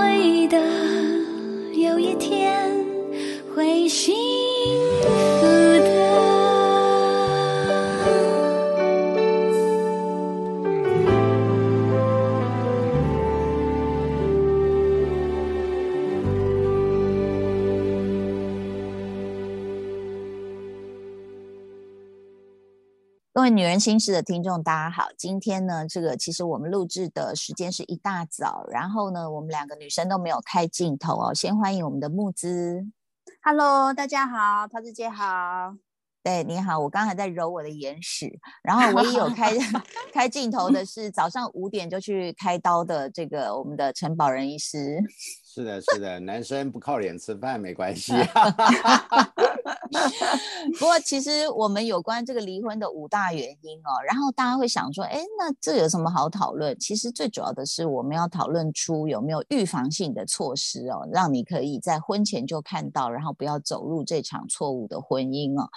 会的有一天会醒位女人心事的听众，大家好。今天呢，这个其实我们录制的时间是一大早，然后呢，我们两个女生都没有开镜头哦。先欢迎我们的木子，Hello，大家好，桃子姐好。对，你好，我刚才在揉我的眼屎，然后唯一有 开 开镜头的是早上五点就去开刀的这个我们的陈宝仁医师。是的，是的，男生不靠脸吃饭没关系。不过，其实我们有关这个离婚的五大原因哦，然后大家会想说，哎，那这有什么好讨论？其实最主要的是我们要讨论出有没有预防性的措施哦，让你可以在婚前就看到，然后不要走入这场错误的婚姻哦。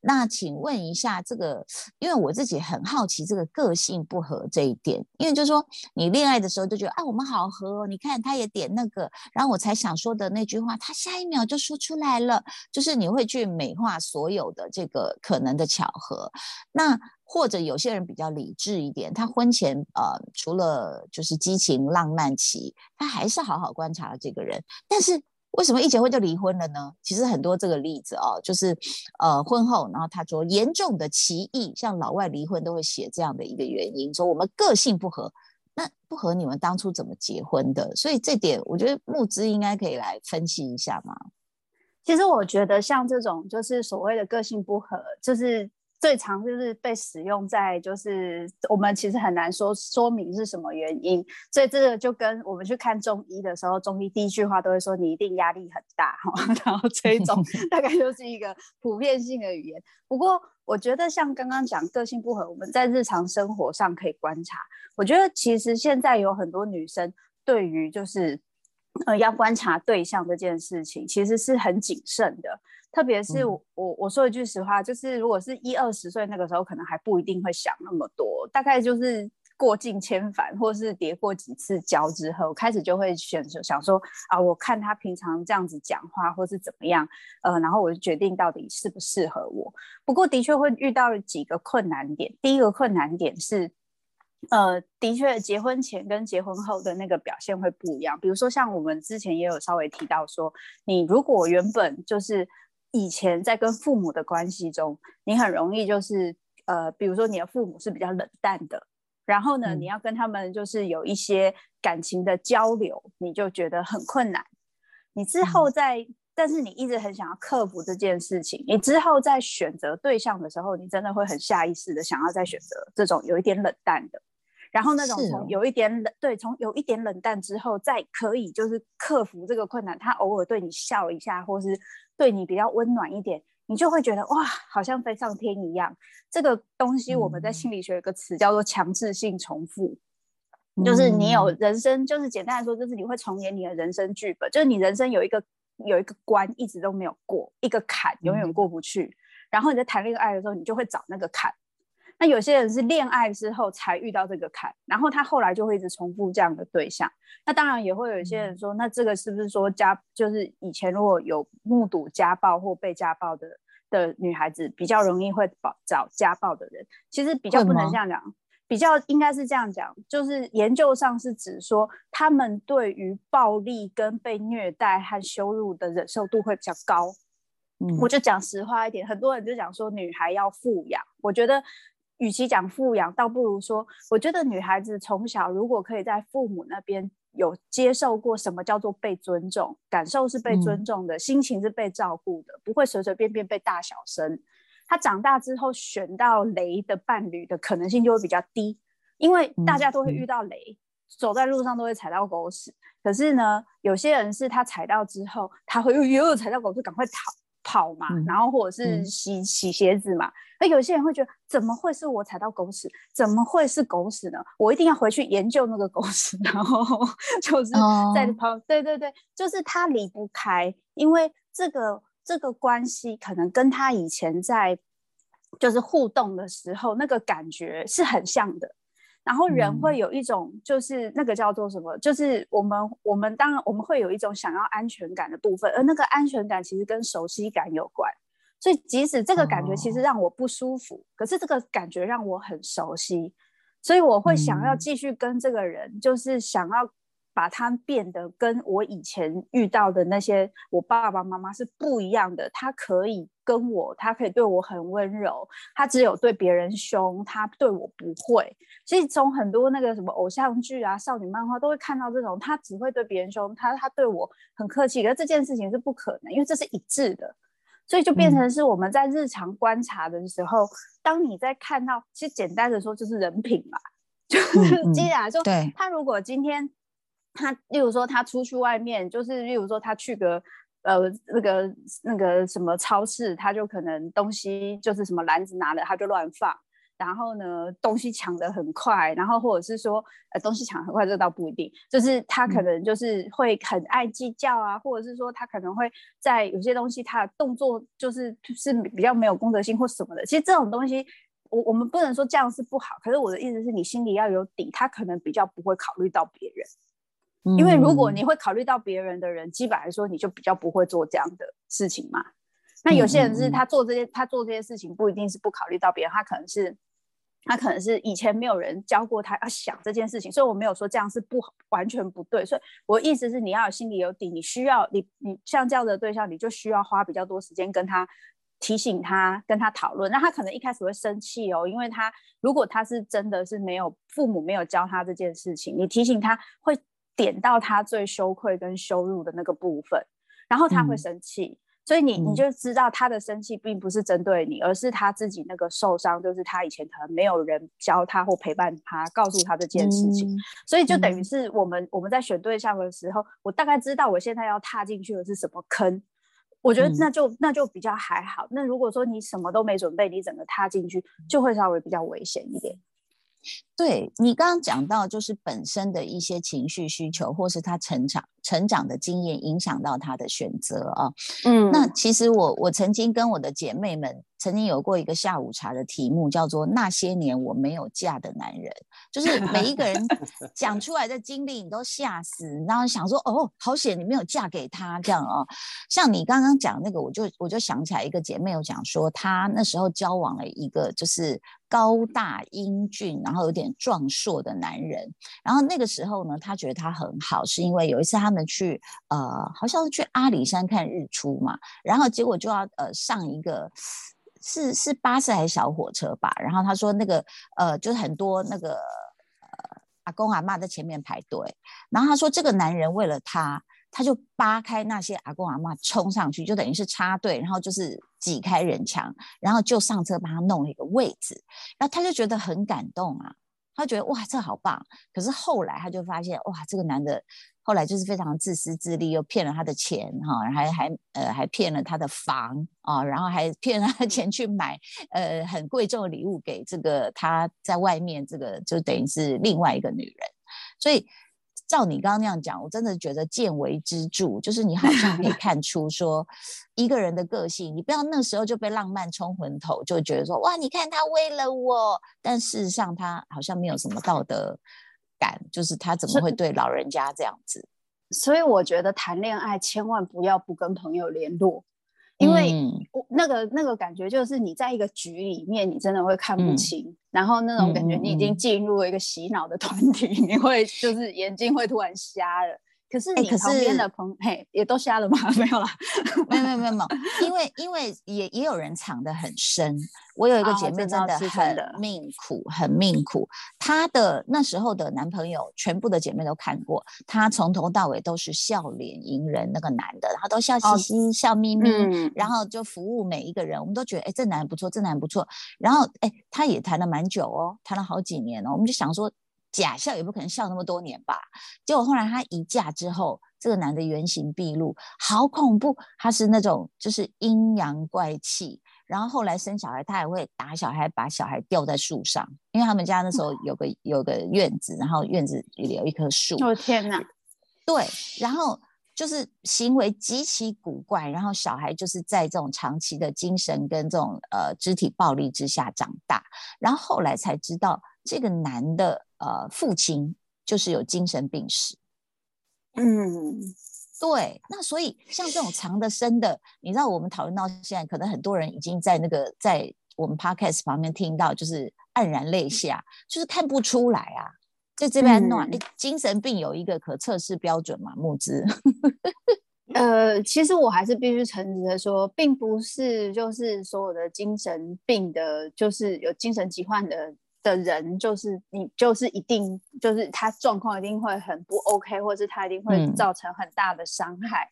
那请问一下，这个，因为我自己很好奇这个个性不合这一点，因为就是说你恋爱的时候就觉得，啊，我们好合哦，你看他也点那个。然后我才想说的那句话，他下一秒就说出来了，就是你会去美化所有的这个可能的巧合。那或者有些人比较理智一点，他婚前呃除了就是激情浪漫期，他还是好好观察了这个人。但是为什么一结婚就离婚了呢？其实很多这个例子哦，就是呃婚后，然后他说严重的歧义，像老外离婚都会写这样的一个原因，说我们个性不合。那不合你们当初怎么结婚的？所以这点我觉得木之应该可以来分析一下嘛。其实我觉得像这种就是所谓的个性不合，就是最常就是被使用在就是我们其实很难说说明是什么原因。所以这个就跟我们去看中医的时候，中医第一句话都会说你一定压力很大哈。然后这种 大概就是一个普遍性的语言。不过我觉得像刚刚讲个性不合，我们在日常生活上可以观察。我觉得其实现在有很多女生对于就是呃要观察对象这件事情，其实是很谨慎的。特别是我我说一句实话，就是如果是一二十岁那个时候，可能还不一定会想那么多。大概就是过尽千帆，或是叠过几次跤之后，开始就会选择想说啊，我看他平常这样子讲话，或是怎么样，呃，然后我就决定到底适不适合我。不过的确会遇到几个困难点。第一个困难点是。呃，的确，结婚前跟结婚后的那个表现会不一样。比如说，像我们之前也有稍微提到说，你如果原本就是以前在跟父母的关系中，你很容易就是呃，比如说你的父母是比较冷淡的，然后呢，你要跟他们就是有一些感情的交流，你就觉得很困难。你之后在，但是你一直很想要克服这件事情，你之后在选择对象的时候，你真的会很下意识的想要再选择这种有一点冷淡的。然后那种从有一点冷，对，从有一点冷淡之后，再可以就是克服这个困难，他偶尔对你笑一下，或是对你比较温暖一点，你就会觉得哇，好像飞上天一样。这个东西我们在心理学有个词叫做强制性重复，就是你有人生，就是简单来说，就是你会重演你的人生剧本，就是你人生有一个有一个关一直都没有过，一个坎永远过不去，然后你在谈恋爱的时候，你就会找那个坎。那有些人是恋爱之后才遇到这个坎，然后他后来就会一直重复这样的对象。那当然也会有一些人说，那这个是不是说家就是以前如果有目睹家暴或被家暴的的女孩子，比较容易会找找家暴的人？其实比较不能这样讲，比较应该是这样讲，就是研究上是指说，他们对于暴力跟被虐待和羞辱的忍受度会比较高。嗯，我就讲实话一点，很多人就讲说女孩要富养，我觉得。与其讲富养，倒不如说，我觉得女孩子从小如果可以在父母那边有接受过什么叫做被尊重，感受是被尊重的，心情是被照顾的，不会随随便便被大小声。她长大之后选到雷的伴侣的可能性就会比较低，因为大家都会遇到雷，走在路上都会踩到狗屎。可是呢，有些人是他踩到之后，他会又又踩到狗屎，赶快逃。跑嘛，然后或者是洗洗鞋子嘛。那有些人会觉得，怎么会是我踩到狗屎？怎么会是狗屎呢？我一定要回去研究那个狗屎，然后就是在跑。对对对，就是他离不开，因为这个这个关系可能跟他以前在就是互动的时候那个感觉是很像的。然后人嗯会有一种就是那个叫做什么，就是我们我们当然我们会有一种想要安全感的部分，而那个安全感其实跟熟悉感有关。所以即使这个感觉其实哦让我不舒服，可是这个感觉让我很熟悉，所以我会想要嗯继续跟这个人，就是想要把他变得跟我以前遇到的那些我爸爸妈妈是不一样的。他可以跟我，他可以对我很温柔，他只有对别人凶，他对我不会。所以从很多那个什么偶像剧啊、少女漫画都会看到这种，他只会对别人凶，他他对我很客气，可是这件事情是不可能，因为这是一致的。所以就变嗯成是我们在日常观察的时候，当你在看到，其实简单的说就是人品嘛，就是嗯既然说，对他如果今天他，例如说他出去外面，就是例如说他去个呃那个那个什么超市，他就可能东西就是什么篮子拿了他就乱放。然后呢，东西抢得很快，然后或者是说，呃，东西抢很快，这倒不一定，就是他可嗯能就是会很爱计较啊，或者是说他可能会在有些东西他的动作就是是比较没有公德心或什么的。其实这种东西，我我们不能说这样是不好，可是我的意思是你心里要有底，他可能比较不会考虑到别人，因为如果嗯你会考虑到别人的人，基本来说你就比较不会做这样的事情嘛。那有些人是他做这些，他做这些事情不一定是不考虑到别人，他可能是他可能是以前没有人教过他要想这件事情，所以我没有说这样是不完全不对。所以我意思是你要有心里有底，你需要你你像这样的对象，你就需要花比较多时间跟他提醒他，跟他讨论。那他可能一开始会生气哦，因为他如果他是真的是没有父母没有教他这件事情，你提醒他会点到他最羞愧跟羞辱的那个部分，然后他会嗯生气。所以你你嗯就知道他的生气并不是针对你，而是他自己那个受伤，就是他以前可能没有人教他或陪伴他，告诉他这件事情。嗯所以就等于嗯是我们我们在选对象的时候，我大概知道我现在要踏进去的是什么坑。我觉得嗯那就、那就比较还好。那如果说你什么都没准备，你整个踏进去，就会稍微比较危险一点。对你刚刚讲到，就是本身的一些情绪需求，或是他成长成长的经验影响到他的选择啊。嗯那其实我我曾经跟我的姐妹们曾经有过一个下午茶的题目，叫做“那些年我没有嫁的男人”，就是每一个人 讲出来的经历，你都吓死，然后想说哦，好险你没有嫁给他这样哦。像你刚刚讲那个，我就我就想起来一个姐妹有讲说，她那时候交往了一个就是高大英俊，然后有点壮硕的男人，然后那个时候呢，她觉得他很好，是因为有一次他们去呃，好像是去阿里山看日出嘛，然后结果就要呃上一个是是巴士还是小火车吧，然后他说那个呃就是很多那个呃阿公阿嬷在前面排队，然后他说这个男人为了他。他就扒开那些阿公阿嬷冲上去，就等于是插队，然后就是挤开人墙，然后就上车帮他弄了一个位置，然后他就觉得很感动啊，他觉得哇这好棒。可是后来他就发现哇这个男的后来就是非常自私自利，又骗了他的钱哈，还还呃还骗了他的房啊，然后还骗了他的钱去买呃很贵重的礼物给这个他在外面这个就等于是另外一个女人，所以。照你刚刚那样讲，我真的觉得见微知著，就是你好像可以看出说一个人的个性，你不要那时候就被浪漫冲昏头，就觉得说哇，你看他为了我，但事实上他好像没有什么道德感，就是他怎么会对老人家这样子？所以我觉得谈恋爱千万不要不跟朋友联络，因为嗯我那个那个感觉就是你在一个局里面，你真的会看不嗯清，然后那种感觉你已经嗯进入了一个洗脑的团体，你会就是眼睛会突然瞎了。可是你旁边是的朋嘿也都瞎了吗？没有啦，没有没有没有没有，因为因为也也有人藏得很深。我有一个哦姐妹真的很命苦，很命苦。她的那时候的男朋友，全部的姐妹都看过，她从头到尾都是笑脸迎人，那个男的，然后都笑哦嘻嘻、笑眯眯，嗯然后就服务每一个人。我们都觉得，哎，这男人不错，这男人不错。然后，哎，他也谈了蛮久哦，谈了好几年哦。我们就想说，假笑也不可能笑那么多年吧。结果后来她一嫁之后，这个男的原形毕露，好恐怖。他是那种就是阴阳怪气，然后后来生小孩，他还会打小孩，把小孩吊在树上，因为他们家那时候有个有个院子，然后院子里有一棵树，我的天哪！对，然后就是行为极其古怪，然后小孩就是在这种长期的精神跟这种呃肢体暴力之下长大，然后后来才知道这个男的呃父亲就是有精神病史。嗯，对，那所以像这种长的深的，你知道我们讨论到现在，可能很多人已经在那个在我们 podcast 旁边听到，就是黯然泪下，就是看不出来啊。在这边弄，哎，精神病有一个可测试标准嘛？木之，呃，其实我还是必须诚实的说，并不是就是所有的精神病的，就是有精神疾患的。的人就是你，就是一定就是他状况一定会很不 OK，或者是他一定会造成很大的伤害。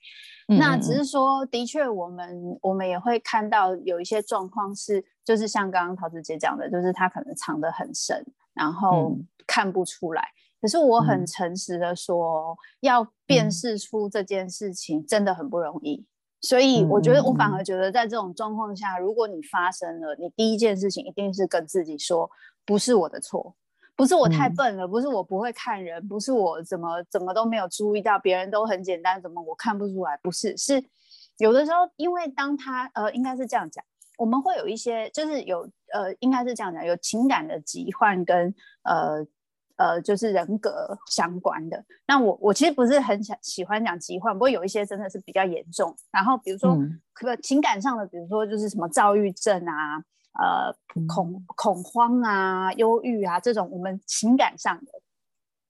那只是说，的确，我们我们也会看到有一些状况是，就是像刚刚陶子姐讲的，就是他可能藏得很深，然后看不出来。可是我很诚实的说，要辨识出这件事情真的很不容易。所以我觉得，我反而觉得在这种状况下，如果你发生了，你第一件事情一定是跟自己说。不是我的错，不是我太笨了，不是我不会看人，不是我怎么怎么都没有注意到，别人都很简单，怎么我看不出来？不是，是有的时候，因为当他呃，应该是这样讲，我们会有一些，就是有呃，应该是这样讲，有情感的疾患跟呃呃，就是人格相关的。那我我其实不是很想喜欢讲疾患，不过有一些真的是比较严重。然后比如说可情感上的，比如说就是什么躁郁症啊。呃，恐恐慌啊，忧郁啊，这种我们情感上的，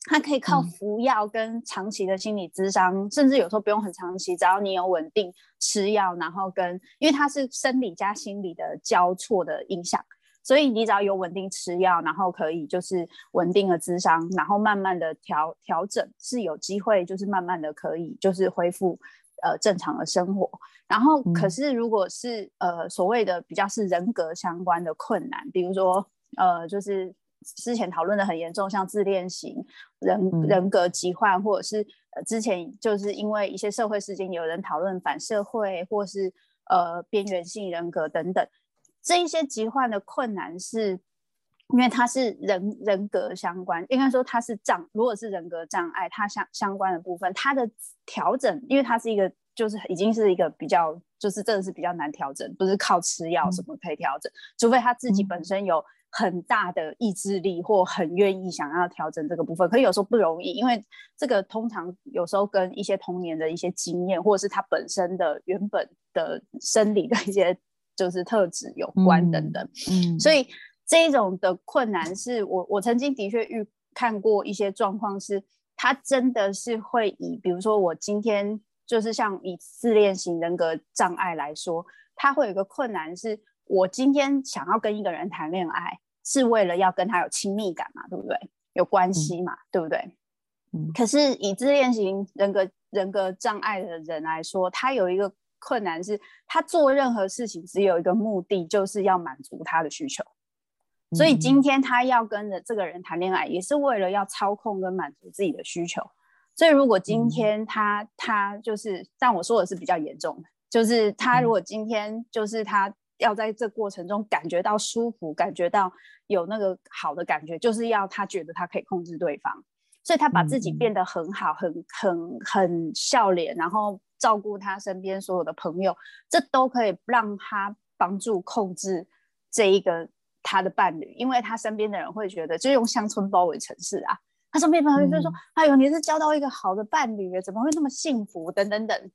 它可以靠服药跟长期的心理咨商，甚至有时候不用很长期，只要你有稳定吃药，然后跟因为它是生理加心理的交错的影响，所以你只要有稳定吃药，然后可以就是稳定的咨商，然后慢慢的调调整，是有机会就是慢慢的可以就是恢复。呃，正常的生活，然后可是如果是呃所谓的比较是人格相关的困难，比如说呃，就是之前讨论的很严重，像自恋型人人格疾患，或者是呃之前就是因为一些社会事件，有人讨论反社会或是呃边缘性人格等等，这一些疾患的困难是。因为它是人人格相关，应该说它是障，如果是人格障碍，它相相关的部分，它的调整，因为它是一个，就是已经是一个比较，就是真的是比较难调整，不是靠吃药什么可以调整，除非他自己本身有很大的意志力或很愿意想要调整这个部分，可是有时候不容易，因为这个通常有时候跟一些童年的一些经验，或者是他本身的原本的生理的一些就是特质有关等等，嗯，所以。这一种的困难是我我曾经的确遇看过一些状况，是他真的是会以，比如说我今天就是像以自恋型人格障碍来说，他会有一个困难是，我今天想要跟一个人谈恋爱，是为了要跟他有亲密感嘛，对不对？有关系嘛，对不对？嗯。可是以自恋型人格人格障碍的人来说，他有一个困难是，他做任何事情只有一个目的，就是要满足他的需求。所以今天他要跟着这个人谈恋爱，也是为了要操控跟满足自己的需求。所以如果今天他他就是，但我说的是比较严重的，就是他如果今天就是他要在这过程中感觉到舒服，感觉到有那个好的感觉，就是要他觉得他可以控制对方，所以他把自己变得很好，很很很笑脸，然后照顾他身边所有的朋友，这都可以让他帮助控制这一个。他的伴侣，因为他身边的人会觉得，就用乡村包围城市啊。他身边朋友就说：“哎呦，你是交到一个好的伴侣，怎么会那么幸福？”等等等。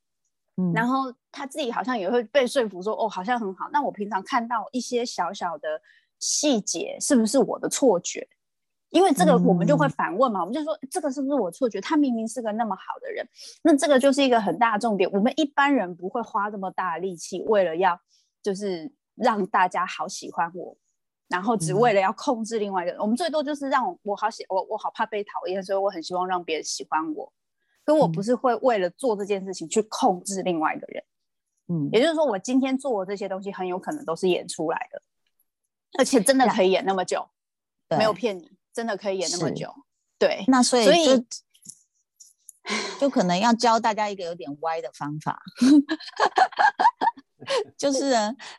嗯，然后他自己好像也会被说服说：“哦，好像很好。”那我平常看到一些小小的细节，是不是我的错觉？因为这个，我们就会反问嘛，我们就说：“这个是不是我错觉？他明明是个那么好的人。”那这个就是一个很大的重点。我们一般人不会花这么大的力气，为了要就是让大家好喜欢我。然后只为了要控制另外一个人，我们最多就是让我好喜我我好怕被讨厌，所以我很希望让别人喜欢我。可我不是会为了做这件事情去控制另外一个人，嗯，也就是说我今天做的这些东西很有可能都是演出来的，而且真的可以演那么久，没有骗你，真的可以演那么久。对，那所以就 就可能要教大家一个有点歪的方法。就是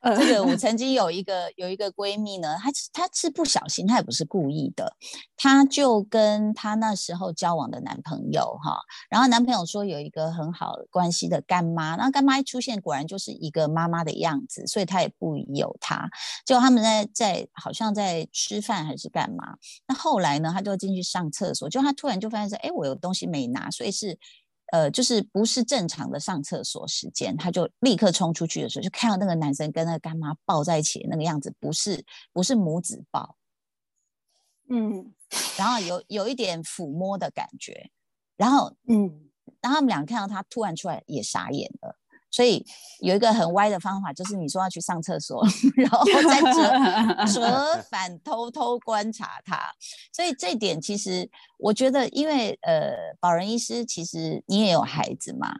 这个我曾经有一个有一个闺蜜呢，她她是不小心，她也不是故意的，她就跟她那时候交往的男朋友哈，然后男朋友说有一个很好关系的干妈，那干妈一出现，果然就是一个妈妈的样子，所以她也不疑有他。结果他们在在好像在吃饭还是干嘛，那后来呢，她就进去上厕所，就她突然就发现说，哎，我有东西没拿，所以是。呃，就是不是正常的上厕所时间，他就立刻冲出去的时候，就看到那个男生跟那个干妈抱在一起那个样子，不是不是母子抱，嗯。然后有有一点抚摸的感觉，然后嗯。然后他们俩看到他突然出来也傻眼了，所以有一个很歪的方法，就是你说要去上厕所，然后再折折 返偷偷观察他。所以这一点其实我觉得，因为呃，保仁医师其实你也有孩子嘛，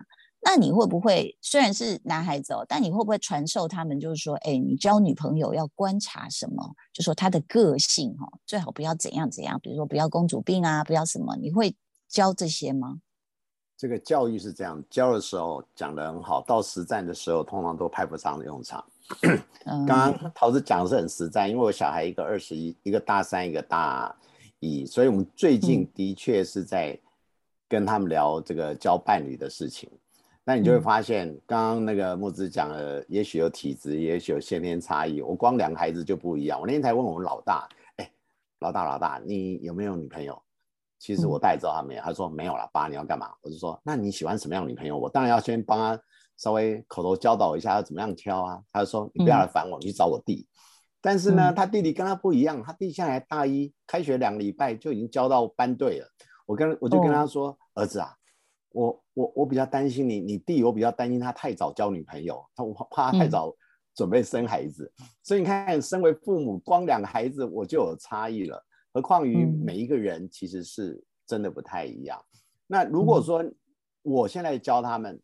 那你会不会虽然是男孩子哦，但你会不会传授他们，就是说，哎，你交女朋友要观察什么？就说她的个性哦，最好不要怎样怎样，比如说不要公主病啊，不要什么，你会教这些吗？这个教育是这样，教的时候讲的很好，到实战的时候通常都派不上用场。嗯，刚刚桃子讲的是很实在，因为我小孩一个二十一，一个大三，一个大一，所以我们最近的确是在跟他们聊这个交伴侣的事情。那你就会发现，刚刚那个木子讲了，也许有体质，也许有先天差异。我光两个孩子就不一样。我那天才问我们老大，哎，老大老大，你有没有女朋友？其实我大概知道他没有，他说没有了，爸，你要干嘛？我就说，那你喜欢什么样的女朋友？我当然要先帮他稍微口头教导一下，要怎么样挑啊。他就说，你不要来烦我，你去找我弟。但是呢，嗯他弟弟跟他不一样，他弟现在大一，开学两个礼拜就已经交到班队了。我跟我就跟他说，儿子啊，我我我比较担心你，你弟我比较担心他太早交女朋友，他我怕他太嗯早准备生孩子。所以你看，身为父母，光两个孩子我就有差异了。何况于嗯每一个人其实是真的不太一样。那如果说我现在教他们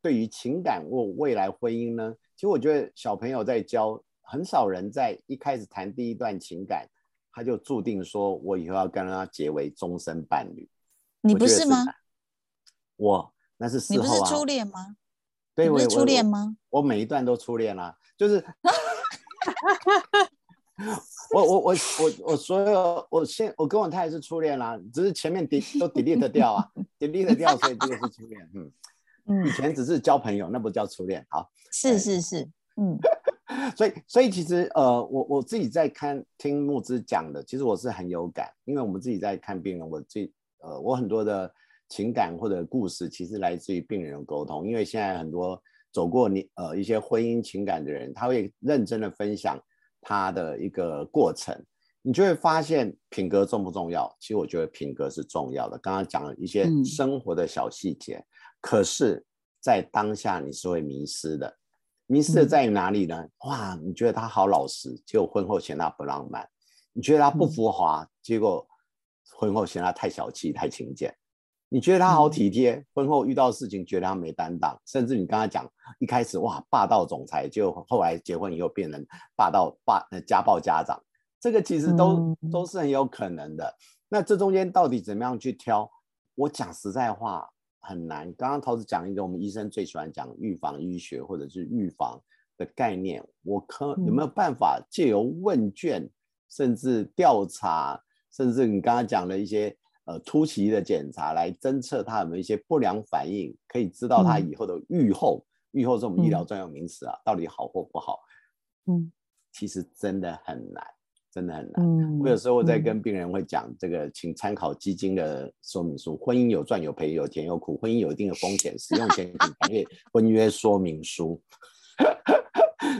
对于情感或未来婚姻呢，其实我觉得小朋友在教，很少人在一开始谈第一段情感，他就注定说我以后要跟他结为终身伴侣。你不是吗？我那是事你不是后啊，初恋吗？对，我初恋？吗？我我每一段都初恋啦、就是 我我我我我所有我现我跟我太太是初恋啦、只是前面 delete 都 delete 掉啊，delete 掉，所以这个是初恋。嗯，嗯以，前只是交朋友，那不叫初恋。好，是是是，嗯 所以所以其实呃，我我自己在看听木之讲的，其实我是很有感，因为我们自己在看病人，我自己呃，我很多的情感或者故事，其实来自于病人的沟通，因为现在很多走过你呃一些婚姻情感的人，他会认真的分享他的一个过程，你就会发现品格重不重要？其实我觉得品格是重要的。刚刚讲了一些嗯生活的小细节，可是，在当下你是会迷失的。迷失的嗯在于哪里呢？哇，你觉得他好老实，结果婚后嫌他不浪漫；你觉得他不嗯浮华，结果婚后嫌他太小气、太勤俭；你觉得他好嗯体贴，婚后遇到事情觉得他没担当，甚至你刚才讲一开始哇霸道总裁，就后来结婚以后变成霸道霸呃家暴家长，这个其实都、嗯都是很有可能的。那这中间到底怎么样去挑？我讲实在话很难。刚刚桃子讲一个我们医生最喜欢讲预防医学或者是预防的概念，我可有没有办法借由问卷，甚至调查，甚至你刚刚讲的一些呃突袭的检查来侦测他有没有一些不良反应，可以知道他嗯以后的预后。预后是我们医疗嗯专有名词啊，到底好或不好？嗯其实真的很难，真的很难。嗯，我有时候在嗯跟病人会讲这个，请参考基金的说明书。婚姻有赚有赔，有甜有苦，婚姻有一定的风险，使用前请查阅婚约说明书。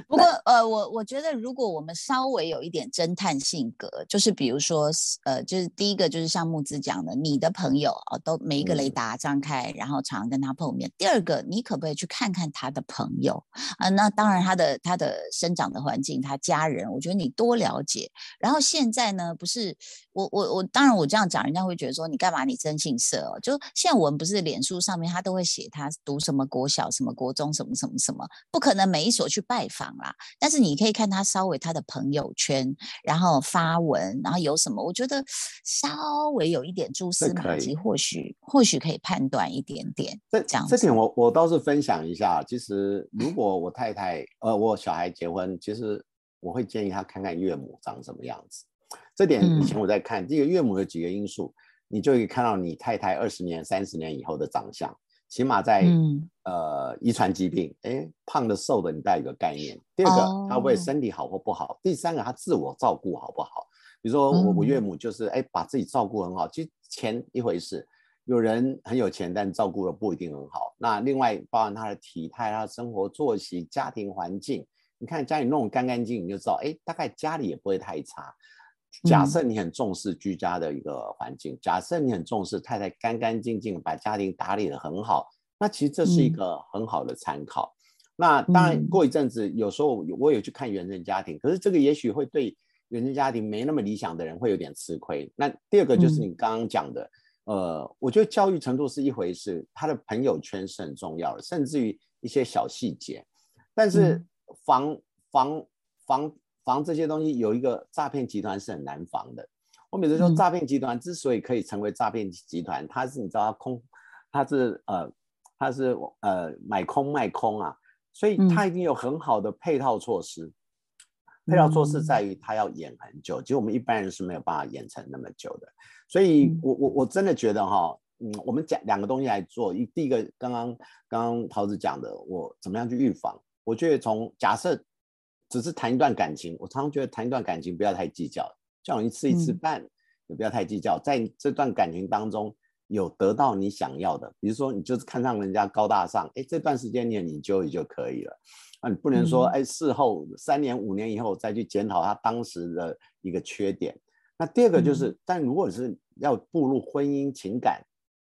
不过，呃，我我觉得，如果我们稍微有一点侦探性格，就是比如说，呃，就是第一个就是像木子讲的，你的朋友啊、都每一个雷嗯达张开，然后常常跟他碰面。第二个，你可不可以去看看他的朋友啊、那当然，他的他的生长的环境，他家人，我觉得你多了解。然后现在呢，不是我我我，当然我这样讲，人家会觉得说你干嘛？你真性色哦。就现在我们不是脸书上面，他都会写他读什么国小、什么国中、什么什么什么，不可能每一所去拜访啦。但是你可以看他稍微他的朋友圈，然后发文，然后有什么，我觉得稍微有一点蛛丝马迹，或许或许可以判断一点点。这这样这点我我倒是分享一下。其实如果我太太呃我小孩结婚，其实我会建议他看看岳母长什么样子。这点以前我在看，这个岳母有几个因素，你就可以看到你太太二十年、三十年以后的长相，起码在呃遗传疾病，哎，胖的、瘦的，你带一个概念。第二个，他会身体好或不好。第三个，他自我照顾好不好？比如说我我岳母就是哎，把自己照顾很好。其实钱一回事，有人很有钱，但照顾的不一定很好。那另外包含他的体态、他的生活作息、家庭环境，你看家里弄干干净，你就知道，哎，大概家里也不会太差。假设你很重视居家的一个环境，假设你很重视太太干干净净，把家庭打理的很好，那其实这是一个很好的参考。那当然，过一阵子，有时候我有去看原生家庭，可是这个也许会对原生家庭没那么理想的人会有点吃亏。那第二个就是你刚刚讲的，呃，我觉得教育程度是一回事，他的朋友圈是很重要的，甚至于一些小细节。但是防防防。防这些东西有一个诈骗集团是很难防的。我每次说，诈骗集团之所以可以成为诈骗集团，它是你知道，它空，它是呃，它是呃买空卖空啊，所以它已经有很好的配套措施。配套措施在于它要演很久，其实我们一般人是没有办法演成那么久的。所以我我我真的觉得哈，嗯，我们讲两个东西来做。一第一个，刚刚刚刚桃子讲的，我怎么样去预防？我觉得从假设。只是谈一段感情，我常常觉得谈一段感情不要太计较，叫你吃一次饭也不要太计较，在这段感情当中有得到你想要的，比如说你就是看上人家高大上，哎，这段时间你你就就可以了，啊，你不能说哎事后三年五年以后再去检讨他当时的一个缺点。那第二个就是，但如果是要步入婚姻情感，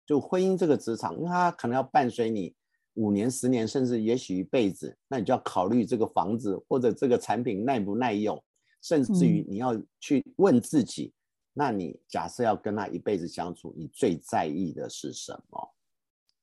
就婚姻这个职场，因为它可能要伴随你。五年、十年，甚至也许一辈子，那你就要考虑这个房子或者这个产品耐不耐用，甚至于你要去问自己：那你假设要跟他一辈子相处，你最在意的是什么？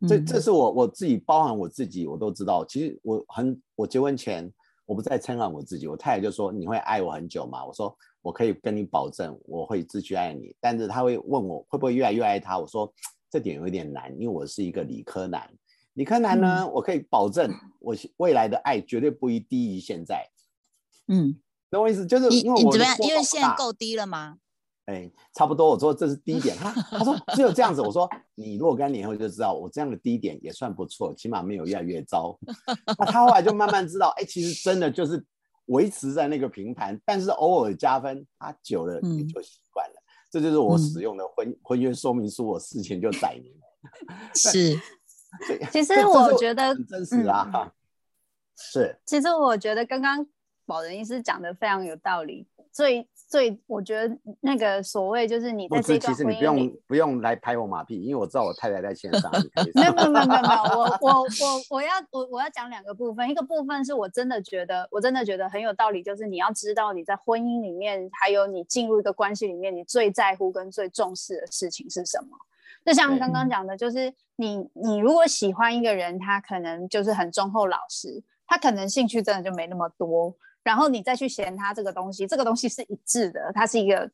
这这是我我自己包含我自己，我都知道。其实我很，我结婚前我不再称赞我自己，我太太就说：“你会爱我很久吗？”我说：“我可以跟你保证，我会继续爱你。”但是他会问我会不会越来越爱他，我说这点有一点难，因为我是一个理科男。理科男呢，我可以保证，我未来的爱绝对不一低于现在。嗯，懂我意思？就是因为我怎么样？因为现在够低了吗？哎，差不多。我说这是低点。他他说只有这样子。我说你若干年后就知道，我这样的低点也算不错，起码没有越来越糟。那他后来就慢慢知道，哎，其实真的就是维持在那个平盘，但是偶尔加分，他久了也就习惯了。这就是我使用的婚婚约说明书，我事前就载明。是。其实我觉得真实啊，是。其实我觉得刚刚保仁医师讲的非常有道理。最最，我觉得那个所谓就是你在这段其实你不用不用来拍我马屁，因为我知道我太太在线上。没有没有没有没有，我我 我我要我我要讲两个部分，一个部分是我真的觉得我真的觉得很有道理，就是你要知道你在婚姻里面，还有你进入一个关系里面，你最在乎跟最重视的事情是什么。就像刚刚讲的，就是你你如果喜欢一个人，他可能就是很忠厚老实，他可能兴趣真的就没那么多，然后你再去嫌他这个东西，这个东西是一致的，它是一个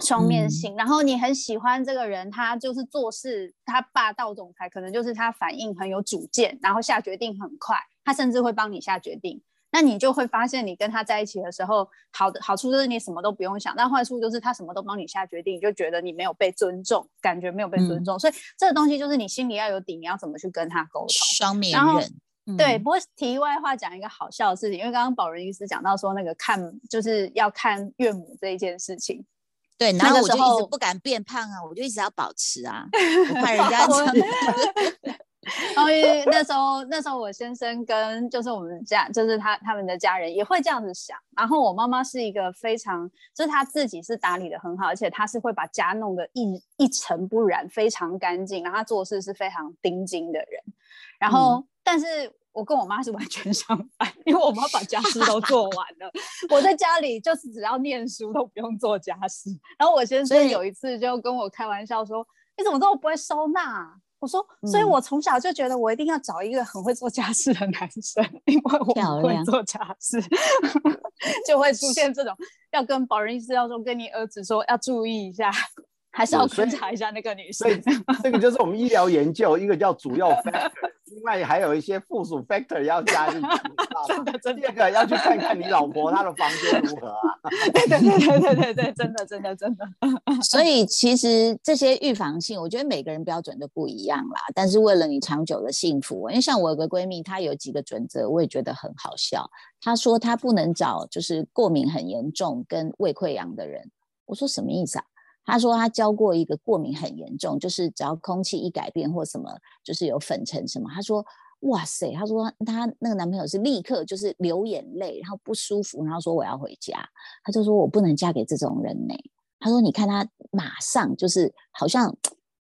双面性。然后你很喜欢这个人，他就是做事他霸道总裁，可能就是他反应很有主见，然后下决定很快，他甚至会帮你下决定。那你就会发现，你跟他在一起的时候，好的好处就是你什么都不用想，但坏处就是他什么都帮你下决定，你就觉得你没有被尊重，感觉没有被尊重。所以这个东西就是你心里要有底，你要怎么去跟他沟通？双面人，对。不过题外话讲一个好笑的事情，因为刚刚宝仁医师讲到说那个看就是要看岳母这一件事情，对，然后我就一直不敢变胖啊，我就一直要保持啊，我怕 人家讲。然后那时候，那时候我先生跟就是我们家，就是他他们的家人也会这样子想。然后我妈妈是一个非常，就是她自己是打理的很好，而且她是会把家弄得一一尘不染，非常干净。然后她做事是非常钉金的人。然后但是我跟我妈是完全 相反，因为我妈把家事都做完了，我在家里就是只要念书都不用做家事。然后我先生有一次就跟我开玩笑说：“你怎么这么不会收纳？”我说：“所以我从小就觉得我一定要找一个很会做家事的男生，因为我不会做家事，就会出现这种要跟保人医师要说跟你儿子说要注意一下。”还是要观察一下那个女生。这个就是我们医疗研究，一个叫主要 factor，另外还有一些附属 factor 要加进去。真的，真的。第二个要去看看你老婆她的房间如何啊？对对对对对对，真的真的真的。所以其实这些预防性，我觉得每个人标准都不一样啦。但是为了你长久的幸福，因为像我有个闺蜜，她有几个准则，我也觉得很好笑。她说她不能找就是过敏很严重跟胃溃疡的人。我说什么意思啊？他说他教过一个过敏很严重，就是只要空气一改变或什么，就是有粉尘什么。他说哇塞，她说她那个男朋友是立刻就是流眼泪，然后不舒服，然后说我要回家。她就说我不能嫁给这种人呢。他说你看他马上就是好像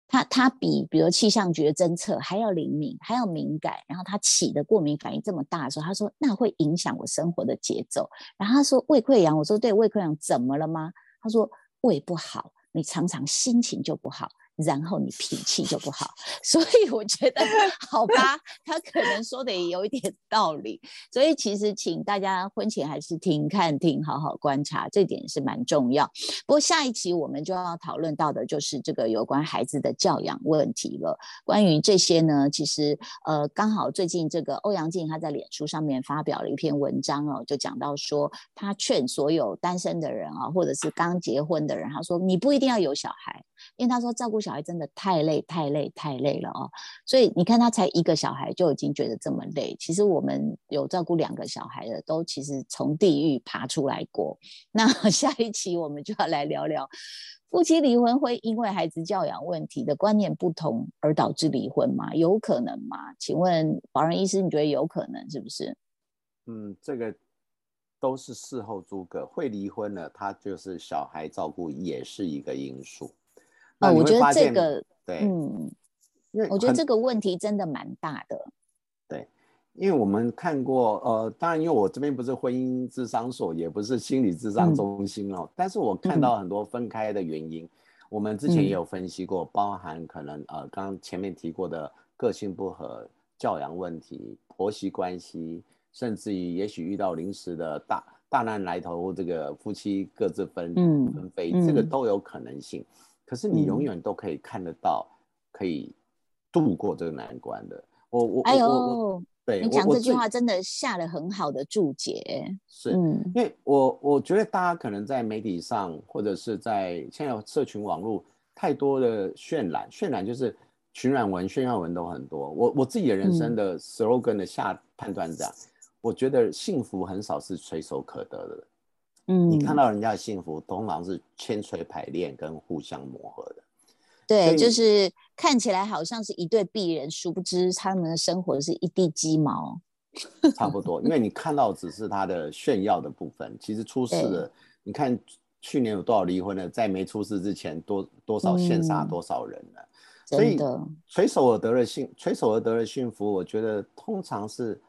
他他比比如气象局的侦测还要灵敏，还要敏感。然后他起的过敏反应这么大的时候，他说那会影响我生活的节奏。然后他说胃溃疡，我说对，胃溃疡怎么了吗？他说胃不好。你常常心情就不好。然后你脾气就不好，所以我觉得 好吧，他可能说的也有一点道理。所以其实请大家婚前还是听、看、听，好好观察，这点是蛮重要。不过下一期我们就要讨论到的就是这个有关孩子的教养问题了。关于这些呢，其实呃，刚好最近这个欧阳靖他在脸书上面发表了一篇文章哦，就讲到说他劝所有单身的人啊，或者是刚结婚的人，他说你不一定要有小孩。因为他说照顾小孩真的太累太累太累了哦，所以你看他才一个小孩就已经觉得这么累。其实我们有照顾两个小孩的，都其实从地狱爬出来过。那 下一期我们就要来聊聊夫妻离婚会因为孩子教养问题的观念不同而导致离婚吗？有可能吗？请问保仁医师，你觉得有可能是不是？嗯，这个都是事后诸葛。会离婚了，他就是小孩照顾也是一个因素。啊，我觉得这个对，嗯，因为我觉得这个问题真的蛮大的。对，因为我们看过，呃，当然，因为我这边不是婚姻智商所，也不是心理智商中心哦，但是我看到很多分开的原因，我们之前也有分析过，包含可能呃，刚刚前面提过的个性不合、教养问题、婆媳关系，甚至于也许遇到临时的大大难来头，这个夫妻各自分分飞，这个都有可能性。可是你永远都可以看得到，可以度过这个难关的。我我哎呦，对你讲这句话真的下了很好的注解。是，因为我我觉得大家可能在媒体上或者是在现在社群网络太多的渲染，渲染就是群染文、炫耀文都很多。我我自己的人生的 slogan 的下判断这样，我觉得幸福很少是垂手可得的。嗯，你看到人家的幸福，通常是千锤百炼跟互相磨合的。对，就是看起来好像是一对璧人，殊不知他们的生活是一地鸡毛。差不多，因为你看到只是他的炫耀的部分，其实出事了。你看去年有多少离婚了，在没出事之前，多多少羡杀多少人了。所以垂手而得的幸，垂手而得的幸福，我觉得通常是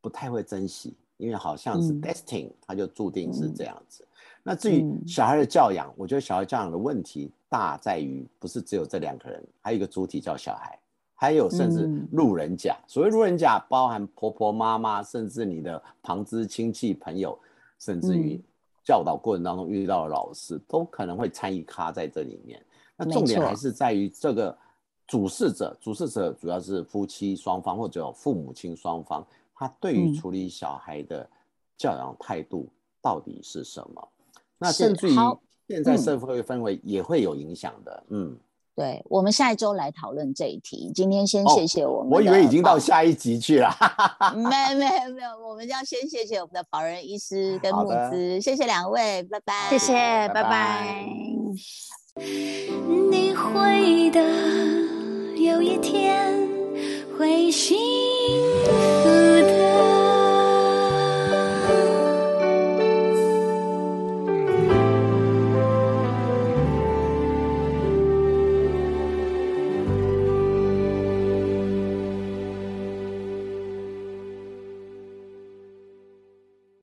不太会珍惜。因为好像是 destiny，他就注定是这样子。那至于小孩的教养，我觉得小孩教养的问题大在于，不是只有这两个人，还有一个主体叫小孩，还有甚至路人甲。所谓路人甲，包含婆婆妈妈，甚至你的旁支亲戚朋友，甚至于教导过程当中遇到的老师，都可能会参与卡在这里面。那重点还是在于这个主事者，主事者主要是夫妻双方或者父母亲双方。他对于处理小孩的教养态度到底是什么？那甚至于现在社会氛围也会有影响的。嗯，对，我们下一周来讨论这一题。今天先谢谢我们，我以为已经到下一集去了。没没没有，我们要先谢谢我们的保人医师跟木子，谢谢两位，拜拜，谢谢，拜拜。你会的，有一天会醒。